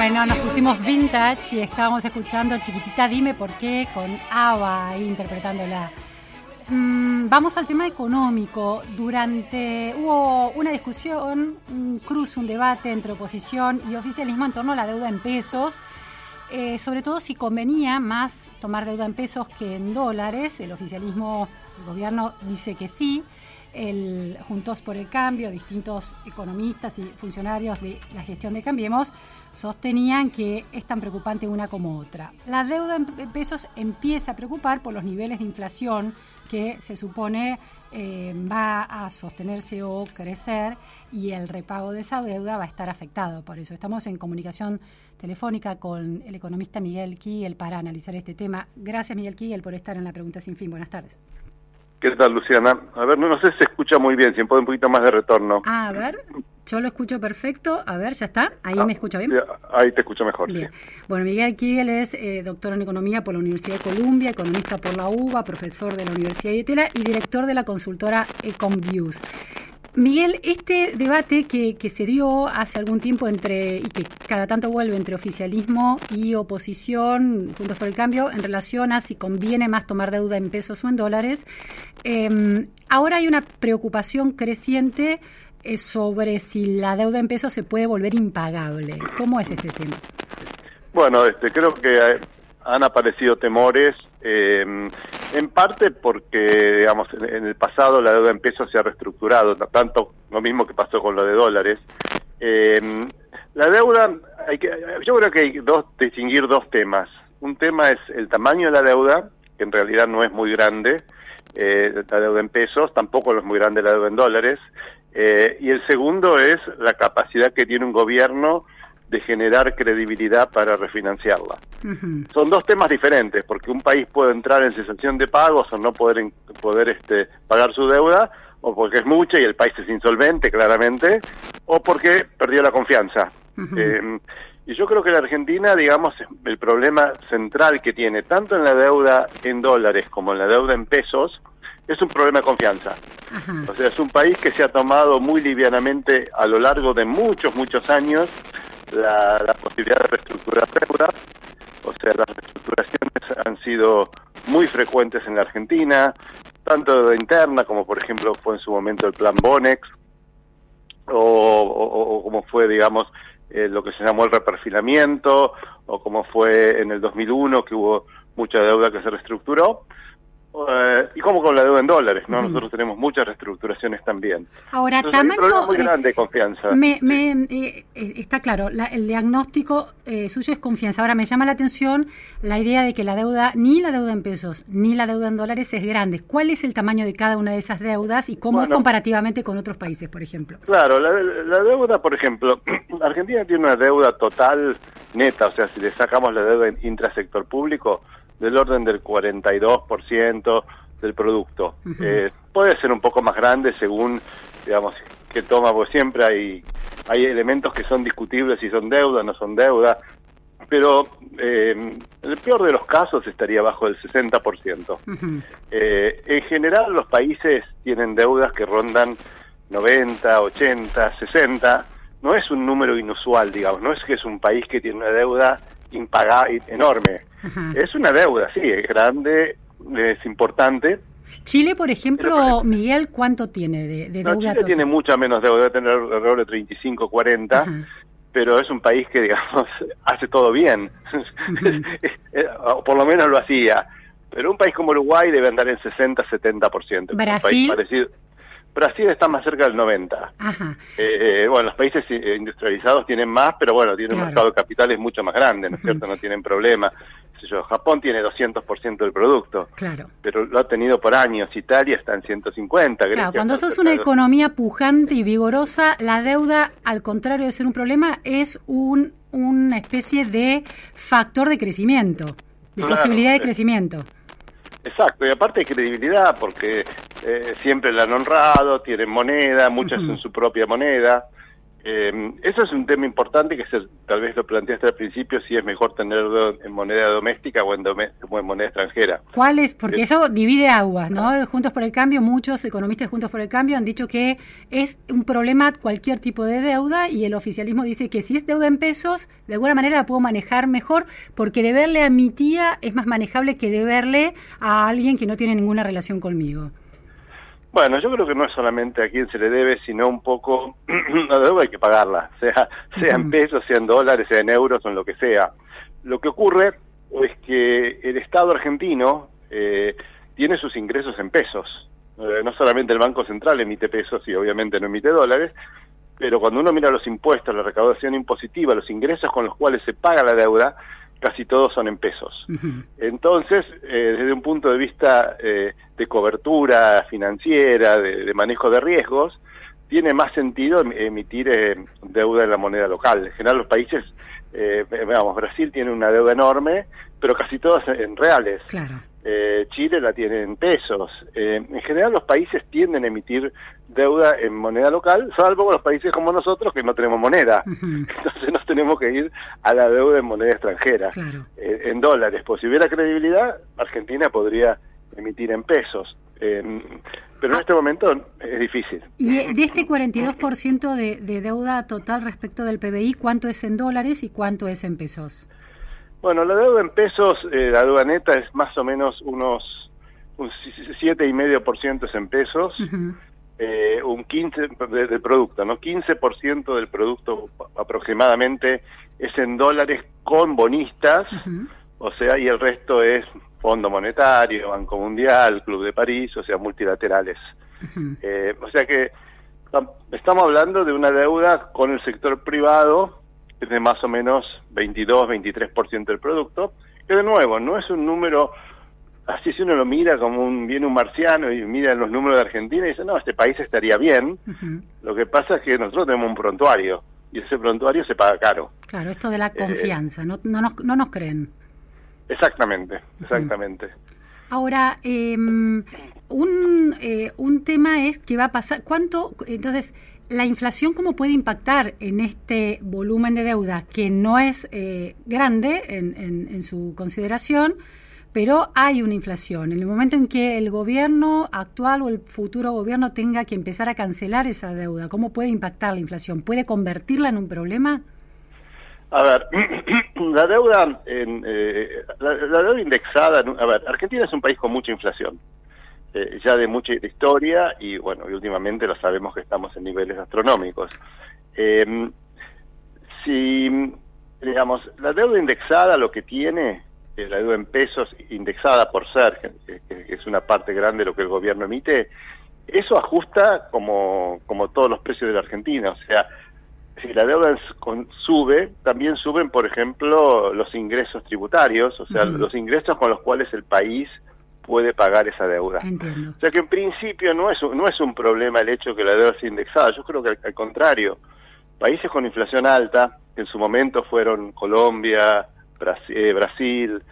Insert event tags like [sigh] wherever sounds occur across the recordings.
Bueno, nos pusimos vintage y estábamos escuchando Chiquitita Dime por qué con Ava interpretándola. Mm, vamos al tema económico. Durante hubo una discusión, un cruce, un debate entre oposición y oficialismo en torno a la deuda en pesos. Eh, sobre todo si convenía más tomar deuda en pesos que en dólares. El oficialismo, el gobierno dice que sí. El Juntos por el Cambio, distintos economistas y funcionarios de la gestión de Cambiemos sostenían que es tan preocupante una como otra. La deuda en pesos empieza a preocupar por los niveles de inflación que se supone eh, va a sostenerse o crecer y el repago de esa deuda va a estar afectado. Por eso estamos en comunicación telefónica con el economista Miguel Kiel para analizar este tema. Gracias Miguel Kiel por estar en la pregunta sin fin. Buenas tardes. ¿Qué tal, Luciana? A ver, no, no sé si se escucha muy bien, si puede un poquito más de retorno. A ver, yo lo escucho perfecto. A ver, ¿ya está? ¿Ahí ah, me escucha bien? Ahí te escucho mejor, bien. Bueno, Miguel Kiel es eh, doctor en Economía por la Universidad de Columbia, economista por la UBA, profesor de la Universidad de Itela y director de la consultora EcomViews. Miguel, este debate que, que, se dio hace algún tiempo entre y que cada tanto vuelve entre oficialismo y oposición, Juntos por el Cambio, en relación a si conviene más tomar deuda en pesos o en dólares, em, ahora hay una preocupación creciente eh, sobre si la deuda en pesos se puede volver impagable. ¿Cómo es este tema? Bueno, este, creo que han aparecido temores, eh, en parte porque, digamos, en, el pasado la deuda en pesos se ha reestructurado, tanto lo mismo que pasó con lo de dólares. Eh, la deuda, hay que, yo creo que hay dos distinguir dos temas. Un tema es el tamaño de la deuda, que en realidad no es muy grande, eh, la deuda en pesos, tampoco es muy grande la deuda en dólares. Eh, y el segundo es la capacidad que tiene un gobierno de generar credibilidad para refinanciarla. Son dos temas diferentes, porque un país puede entrar en cesación de pagos o no poder, poder este, pagar su deuda, o porque es mucha y el país es insolvente, claramente, o porque perdió la confianza. Eh, y yo creo que la Argentina, digamos, el problema central que tiene, tanto en la deuda en dólares como en la deuda en pesos, es un problema de confianza. O sea, es un país que se ha tomado muy livianamente a lo largo de muchos, muchos años la, posibilidad de reestructurar deuda, o sea, las reestructuraciones han sido muy frecuentes en la Argentina, tanto de interna como por ejemplo fue en su momento el plan Bonex, o, como fue, digamos, eh, lo que se llamó el reperfilamiento, o como fue en el 2001 que hubo mucha deuda que se reestructuró. Eh, y como con la deuda en dólares, ¿no? Nosotros tenemos muchas reestructuraciones también. Ahora, tamaño... muy eh, grande de confianza. Me, eh, está claro, el diagnóstico suyo es confianza. Ahora, me llama la atención la idea de que la deuda, ni la deuda en pesos, ni la deuda en dólares es grande. ¿Cuál es el tamaño de cada una de esas deudas y cómo es comparativamente con otros países, por ejemplo? Claro, la, la deuda, por ejemplo, [clears throat] Argentina tiene una deuda total neta, o sea, si le sacamos la deuda intrasector público, del orden del 42% del producto. eh, puede ser un poco más grande según, digamos, que toma, porque siempre hay, hay elementos que son discutibles si son deuda, no son deuda, pero eh, en el peor de los casos estaría bajo el 60%. eh, en general los países tienen deudas que rondan 90, 80, 60. No es un número inusual, digamos, no es que es un país que tiene una deuda impagable, enorme. Es una deuda, sí, es grande, es importante. Chile, por ejemplo, Miguel, ¿cuánto tiene de, de deuda? Chile tiene mucha menos deuda, debe tener alrededor de 35, 40, pero es un país que, [laughs] digamos, hace todo bien, [laughs] o por lo menos lo hacía. Pero un país como Uruguay debe andar en 60, 70%. ¿Brasil? parecido. Brasil está más cerca del 90. Ajá. Eh, eh, bueno, los países eh, industrializados tienen más, pero bueno, tienen un mercado de capitales mucho más grande, ¿no es cierto? No tienen problema. Yo, Japón tiene 200% del producto, claro. pero lo ha tenido por años. Italia está en 150. Claro, cuando sos una economía pujante y vigorosa, la deuda, al contrario de ser un problema, es un, una especie de factor de crecimiento, de posibilidad de crecimiento. Exacto, y aparte de credibilidad, porque eh, siempre la han honrado, tienen moneda, muchas en su propia moneda. Eh, eso es un tema importante que se, tal vez lo planteaste al principio, si es mejor tenerlo en moneda doméstica o en, en moneda extranjera. ¿Cuál es? Porque eh, eso divide aguas, ¿no? Juntos por el Cambio, muchos economistas Juntos por el Cambio han dicho que es un problema cualquier tipo de deuda y el oficialismo dice que si es deuda en pesos, de alguna manera la puedo manejar mejor porque deberle a mi tía es más manejable que deberle a alguien que no tiene ninguna relación conmigo. Bueno, yo creo que no es solamente a quién se le debe, sino un poco, [clears throat] la deuda hay que pagarla, [laughs] sea, sea en pesos, sea en dólares, sea en euros o en lo que sea. Lo que ocurre es que el Estado argentino eh, tiene sus ingresos en pesos. Eh, no solamente el Banco Central emite pesos y obviamente no emite dólares, pero cuando uno mira los impuestos, la recaudación impositiva, los ingresos con los cuales se paga la deuda, casi todos son en pesos. Entonces, eh, desde un punto de vista eh, de cobertura financiera, de, manejo de riesgos, tiene más sentido em, emitir eh, deuda en la moneda local. En general, los países, veamos, Brasil tiene una deuda enorme, pero casi todas en reales. Claro. Eh, Chile la tiene en pesos. Eh, en general los países tienden a emitir deuda en moneda local, salvo los países como nosotros que no tenemos moneda. [laughs] Entonces nos tenemos que ir a la deuda en moneda extranjera, eh, en dólares. Pues si hubiera credibilidad, Argentina podría emitir en pesos. pero en ah. este momento es difícil. Y de este 42% de, de deuda total respecto del PBI, ¿cuánto es en dólares y cuánto es en pesos? Bueno, la deuda en pesos, eh, la deuda neta es más o menos unos un 7,5% es en pesos, eh, un 15 del producto, ¿no? 15% del producto aproximadamente es en dólares con bonistas, o sea, y el resto es Fondo Monetario, Banco Mundial, Club de París, o sea, multilaterales. eh, o sea que estamos hablando de una deuda con el sector privado es de más o menos 22-23% del producto, que de nuevo no es un número, así si uno lo mira como un, viene un marciano y mira los números de Argentina y dice, no, este país estaría bien, lo que pasa es que nosotros tenemos un prontuario y ese prontuario se paga caro. Claro, esto de la confianza, no, no, nos, no nos creen. Exactamente, exactamente. Ahora, em, un, eh, un tema es que va a pasar, ¿cuánto, entonces, la inflación cómo puede impactar en este volumen de deuda que no es eh, grande en, su consideración, pero hay una inflación. En el momento en que el gobierno actual o el futuro gobierno tenga que empezar a cancelar esa deuda, ¿cómo puede impactar la inflación? ¿Puede convertirla en un problema? A ver, [clears throat] la deuda, en, eh, la, la, deuda indexada, a ver, Argentina es un país con mucha inflación. Eh, ya de mucha historia y bueno, y últimamente lo sabemos que estamos en niveles astronómicos. Eh, si, digamos, la deuda indexada lo que tiene, eh, la deuda en pesos indexada por ser, que, es una parte grande de lo que el gobierno emite, eso ajusta como, como todos los precios de la Argentina, o sea, si la deuda sube, también suben, por ejemplo, los ingresos tributarios, o sea, los ingresos con los cuales el país puede pagar esa deuda. O sea que en principio no es, no es un problema el hecho que la deuda sea indexada, yo creo que al, contrario, países con inflación alta, que en su momento fueron Colombia, eh, Brasil,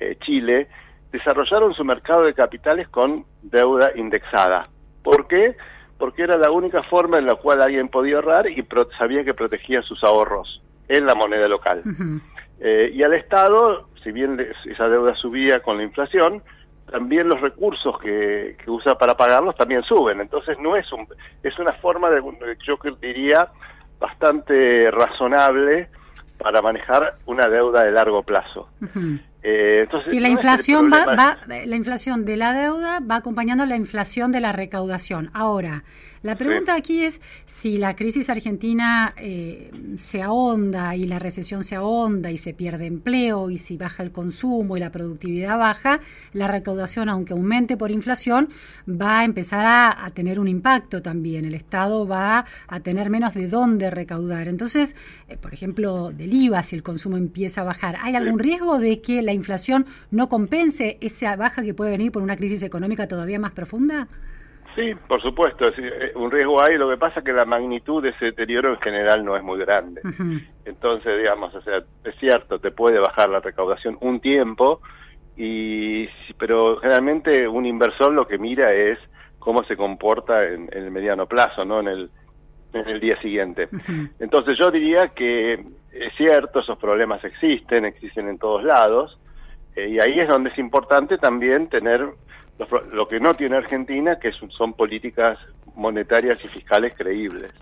eh, Chile, desarrollaron su mercado de capitales con deuda indexada. ¿Por qué? Porque era la única forma en la cual alguien podía ahorrar y sabía que protegía sus ahorros en la moneda local. Eh, y al Estado, si bien esa deuda subía con la inflación, también los recursos que, usa para pagarlos también suben. Entonces no es un es una forma de yo diría bastante razonable para manejar una deuda de largo plazo. Eh, entonces, si la inflación va, va, la inflación de la deuda va acompañando la inflación de la recaudación. Ahora, La pregunta aquí es si la crisis argentina eh, se ahonda y la recesión se ahonda y se pierde empleo y si baja el consumo y la productividad baja, la recaudación, aunque aumente por inflación, va a empezar a, tener un impacto también. El Estado va a tener menos de dónde recaudar. Entonces, eh, por ejemplo, del IVA, si el consumo empieza a bajar, ¿hay algún riesgo de que la inflación no compense esa baja que puede venir por una crisis económica todavía más profunda? Sí, por supuesto, eh, un riesgo hay, lo que pasa es que la magnitud de ese deterioro en general no es muy grande. Entonces, digamos, o sea, es cierto, te puede bajar la recaudación un tiempo, y pero generalmente un inversor lo que mira es cómo se comporta en, el mediano plazo, no en el, en el día siguiente. Entonces yo diría que es cierto, esos problemas existen, existen en todos lados, eh, y ahí es donde es importante también tener lo que no tiene Argentina, que son políticas monetarias y fiscales creíbles.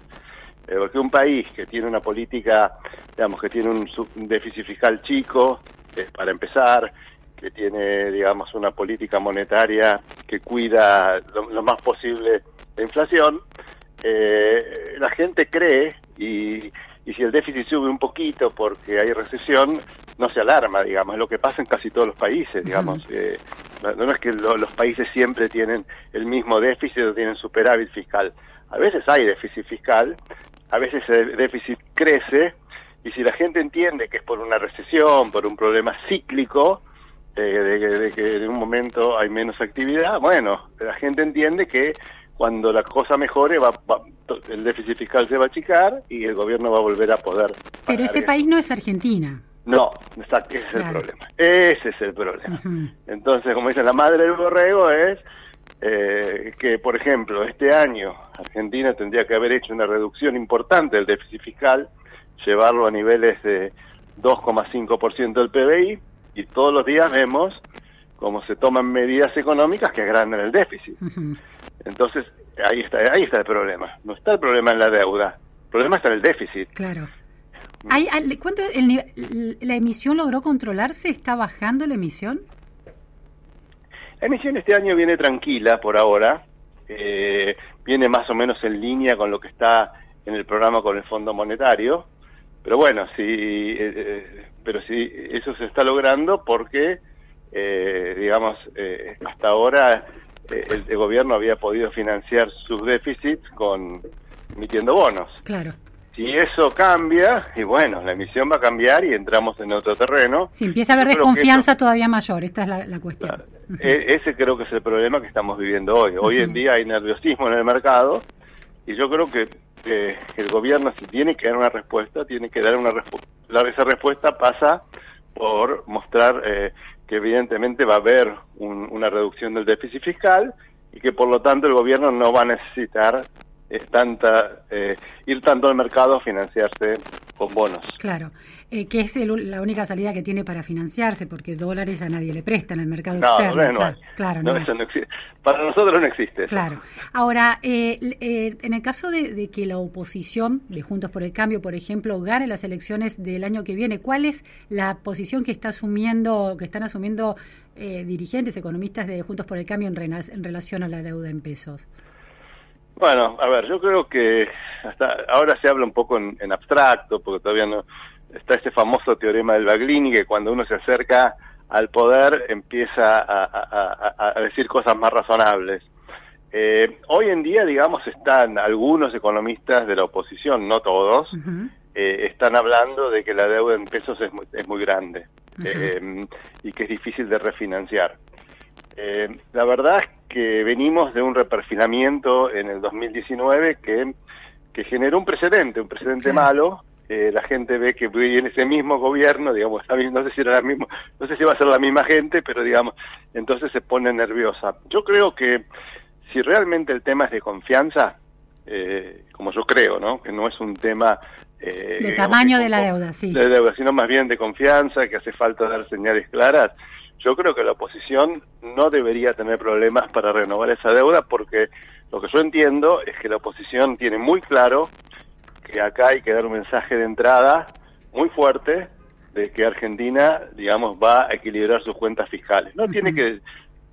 Eh, porque un país que tiene una política, digamos, que tiene un, déficit fiscal chico, para empezar, que tiene, digamos, una política monetaria que cuida lo, más posible la inflación, eh, la gente cree y, y si el déficit sube un poquito porque hay recesión, no se alarma, digamos, es lo que pasa en casi todos los países, digamos. Eh, no, es que los países siempre tienen el mismo déficit o tienen superávit fiscal. A veces hay déficit fiscal, a veces el déficit crece, y si la gente entiende que es por una recesión, por un problema cíclico, eh, de, que en un momento hay menos actividad, bueno, la gente entiende que cuando la cosa mejore, va, el déficit fiscal se va a achicar y el gobierno va a volver a poder. Pero ese país no es Argentina. No, ese es el problema. Ese es el problema. Entonces, como dice la madre del borrego, es eh, que, por ejemplo, este año Argentina tendría que haber hecho una reducción importante del déficit fiscal, llevarlo a niveles de 2,5% del PBI, y todos los días vemos cómo se toman medidas económicas que agrandan el déficit. Entonces, ahí está, ahí está el problema. No está el problema en la deuda, el problema está en el déficit. Claro. ¿Hay, ¿Cuánto la emisión logró controlarse? ¿Está bajando la emisión? La emisión este año viene tranquila por ahora, eh, viene más o menos en línea con lo que está en el programa con el Fondo Monetario, pero bueno, sí, eh, eh, pero sí, eso se está logrando porque, digamos, hasta ahora el, gobierno había podido financiar sus déficits con emitiendo bonos. Claro. Si eso cambia, y bueno, la emisión va a cambiar y entramos en otro terreno. Si empieza a haber desconfianza todavía mayor, esta es la, cuestión. E, ese creo que es el problema que estamos viviendo hoy. Hoy en día hay nerviosismo en el mercado y yo creo que el gobierno si tiene que dar una respuesta, tiene que dar una respuesta. Esa respuesta pasa por mostrar eh, que evidentemente va a haber una reducción del déficit fiscal y que por lo tanto el gobierno no va a necesitar eh, tanta eh, ir tanto al mercado a financiarse con bonos. Claro, eh, que es la única salida que tiene para financiarse, porque dólares a nadie le presta en el mercado externo. claro, no, eso no existe. Para nosotros no existe. Claro. Ahora, en el caso de, que la oposición de Juntos por el Cambio, por ejemplo, gane las elecciones del año que viene, ¿cuál es la posición que está asumiendo, que están asumiendo dirigentes, economistas de Juntos por el Cambio en, en relación a la deuda en pesos? Bueno, a ver, yo creo que hasta ahora se habla un poco en, abstracto, porque todavía no está ese famoso teorema del Baglini que cuando uno se acerca al poder empieza a, decir cosas más razonables. Eh, hoy en día, digamos, están algunos economistas de la oposición, no todos, eh, están hablando de que la deuda en pesos es muy, es muy grande eh, y que es difícil de refinanciar. la verdad es que venimos de un reperfilamiento en el 2019 que, que generó un precedente, un precedente malo. Eh, la gente ve que en ese mismo gobierno, digamos, no sé si era la misma, no sé si va a ser la misma gente, pero digamos, entonces se pone nerviosa. Yo creo que si realmente el tema es de confianza, eh, como yo creo, ¿no? Que no es un tema eh, de tamaño de la deuda, sí. De deuda, sino más bien de confianza, que hace falta dar señales claras. Yo creo que la oposición no debería tener problemas para renovar esa deuda porque lo que yo entiendo es que la oposición tiene muy claro que acá hay que dar un mensaje de entrada muy fuerte de que Argentina, digamos, va a equilibrar sus cuentas fiscales. No tiene que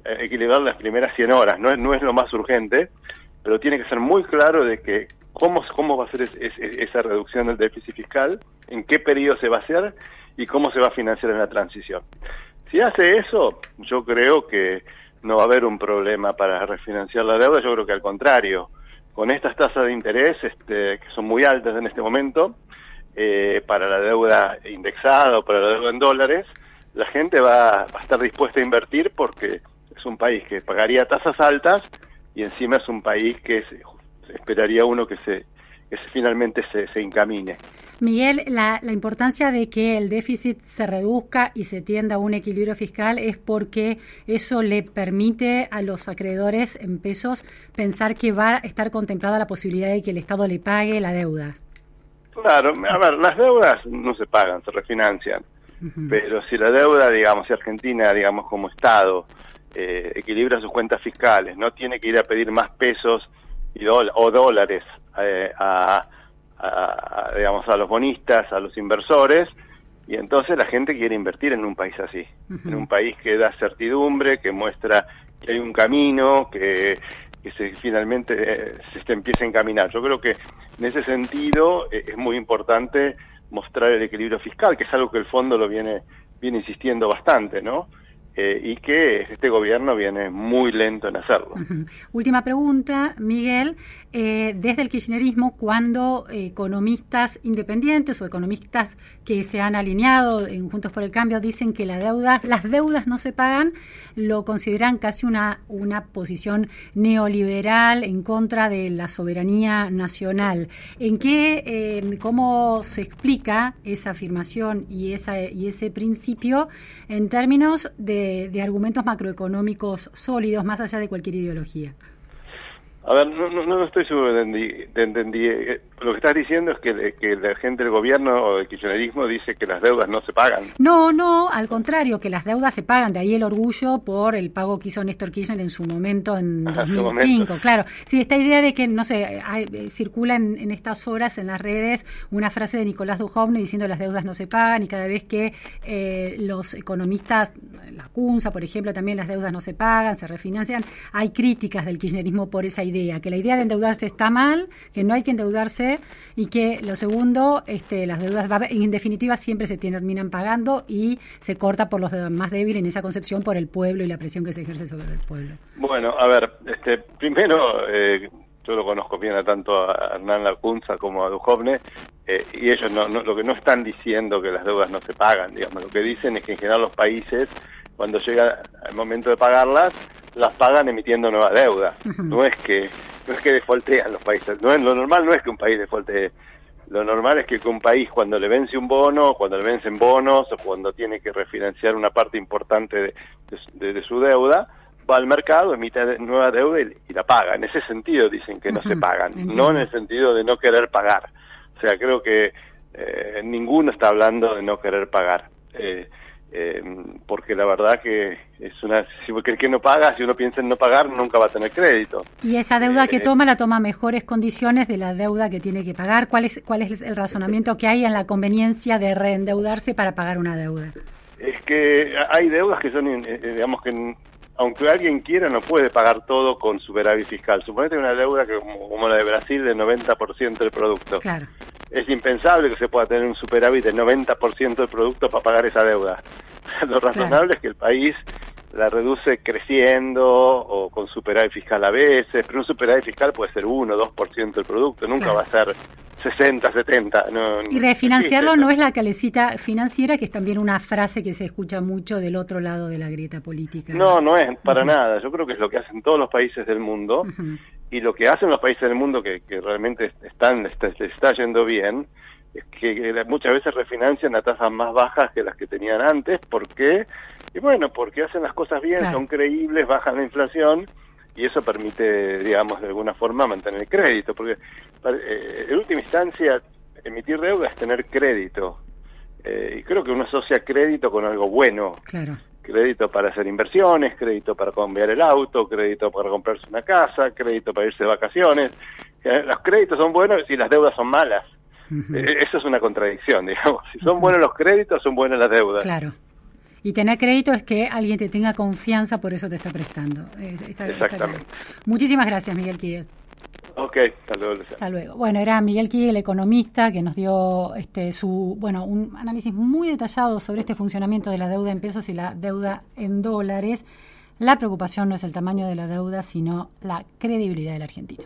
eh, equilibrar las primeras 100 horas, no es, no es lo más urgente, pero tiene que ser muy claro de que cómo, cómo va a ser esa reducción del déficit fiscal, en qué periodo se va a hacer y cómo se va a financiar en la transición. Si hace eso, yo creo que no va a haber un problema para refinanciar la deuda, yo creo que al contrario, con estas tasas de interés este, que son muy altas en este momento, eh, para la deuda indexada o para la deuda en dólares, la gente va, a estar dispuesta a invertir porque es un país que pagaría tasas altas y encima es un país que esperaría uno que se que finalmente se, se encamine. Miguel, la, la, importancia de que el déficit se reduzca y se tienda a un equilibrio fiscal es porque eso le permite a los acreedores en pesos pensar que va a estar contemplada la posibilidad de que el Estado le pague la deuda. Claro, a ver, las deudas no se pagan, se refinancian. Pero si la deuda, digamos, si Argentina, digamos, como Estado, eh, equilibra sus cuentas fiscales, no tiene que ir a pedir más pesos y o dólares eh, a, digamos, a los bonistas, a los inversores, y entonces la gente quiere invertir en un país así, en un país que da certidumbre, que muestra que hay un camino, que, que se finalmente eh, se empiece a encaminar. Yo creo que en ese sentido eh, es muy importante mostrar el equilibrio fiscal, que es algo que el fondo lo viene viene insistiendo bastante, ¿no? Eh, y que este gobierno viene muy lento en hacerlo. Última pregunta, Miguel. Eh, desde el kirchnerismo, cuando economistas independientes o economistas que se han alineado en Juntos por el Cambio dicen que la deuda, las deudas no se pagan, lo consideran casi una, una posición neoliberal en contra de la soberanía nacional. ¿En qué, eh, cómo se explica esa afirmación y, esa, y ese principio en términos de de, argumentos macroeconómicos sólidos más allá de cualquier ideología. A ver, no, no, no estoy seguro de entender. Lo que estás diciendo es que, que, la gente del gobierno o del kirchnerismo dice que las deudas no se pagan. No, no, al contrario, que las deudas se pagan. De ahí el orgullo por el pago que hizo Néstor Kirchner en su momento, en 2005. Claro, sí, esta idea de que, no sé, eh, circula en, estas horas en las redes una frase de Nicolás Duhovne diciendo las deudas no se pagan y cada vez que eh, los economistas, la CUNSA, por ejemplo, también las deudas no se pagan, se refinancian, hay críticas del kirchnerismo por esa idea que la idea de endeudarse está mal, que no hay que endeudarse y que lo segundo, este, las deudas en definitiva siempre se terminan pagando y se corta por los más débiles en esa concepción por el pueblo y la presión que se ejerce sobre el pueblo. Bueno, a ver, este, primero eh, yo lo conozco bien a tanto a Hernán Lacunza como a Duhovne, eh, y ellos no, lo que no están diciendo que las deudas no se pagan, digamos, lo que dicen es que en general los países, cuando llega el momento de pagarlas, las pagan emitiendo nueva deuda. No es que no es que defaultean los países. No es, lo normal no es que un país defaultee. Lo normal es que un país cuando le vence un bono, cuando le vencen bonos o cuando tiene que refinanciar una parte importante de, su deuda, va al mercado, emite nueva deuda y, la paga. En ese sentido dicen que no se pagan, no en el sentido de no querer pagar. O sea, creo que eh, ninguno está hablando de no querer pagar. Eh, eh, porque la verdad que es una si el que no paga si uno piensa en no pagar nunca va a tener crédito. Y esa deuda que eh, toma la toma mejores condiciones de la deuda que tiene que pagar. Cuál es cuál es el razonamiento que hay en la conveniencia de reendeudarse para pagar una deuda es que hay deudas que son eh, digamos que aunque alguien quiera no puede pagar todo con superávit fiscal. Suponete una deuda que como, la de Brasil del 90% del producto. Claro. Es impensable que se pueda tener un superávit del 90% del producto para pagar esa deuda. Lo [laughs] razonable es que el país la reduce creciendo o con superávit fiscal a veces, pero un superávit fiscal puede ser 1 o 2% del producto, nunca va a ser 60, 70. No, y refinanciarlo no es la calecita financiera, que es también una frase que se escucha mucho del otro lado de la grieta política. No, no es para nada. Yo creo que es lo que hacen todos los países del mundo y lo que hacen los países del mundo que, que realmente están está, está yendo bien que muchas veces refinancian a tasas más bajas que las que tenían antes. ¿Por qué? Y bueno, porque hacen las cosas bien, son creíbles, bajan la inflación y eso permite, digamos, de alguna forma mantener el crédito. Porque eh, en última instancia, emitir deuda es tener crédito. Eh, y creo que uno asocia crédito con algo bueno. Claro crédito para hacer inversiones, crédito para cambiar el auto, crédito para comprarse una casa, crédito para irse de vacaciones. Eh, los créditos son buenos y las deudas son malas. Eh, eso es una contradicción, digamos. Si son buenos los créditos, son buenas las deudas. Claro. Y tener crédito es que alguien te tenga confianza, por eso te está prestando. Exactamente. Muchísimas gracias, Miguel Kiguel. Ok, hasta luego. Hasta luego. Bueno, era Miguel Kiguel, economista, que nos dio este su bueno un análisis muy detallado sobre este funcionamiento de la deuda en pesos y la deuda en dólares. La preocupación no es el tamaño de la deuda, sino la credibilidad de la Argentina.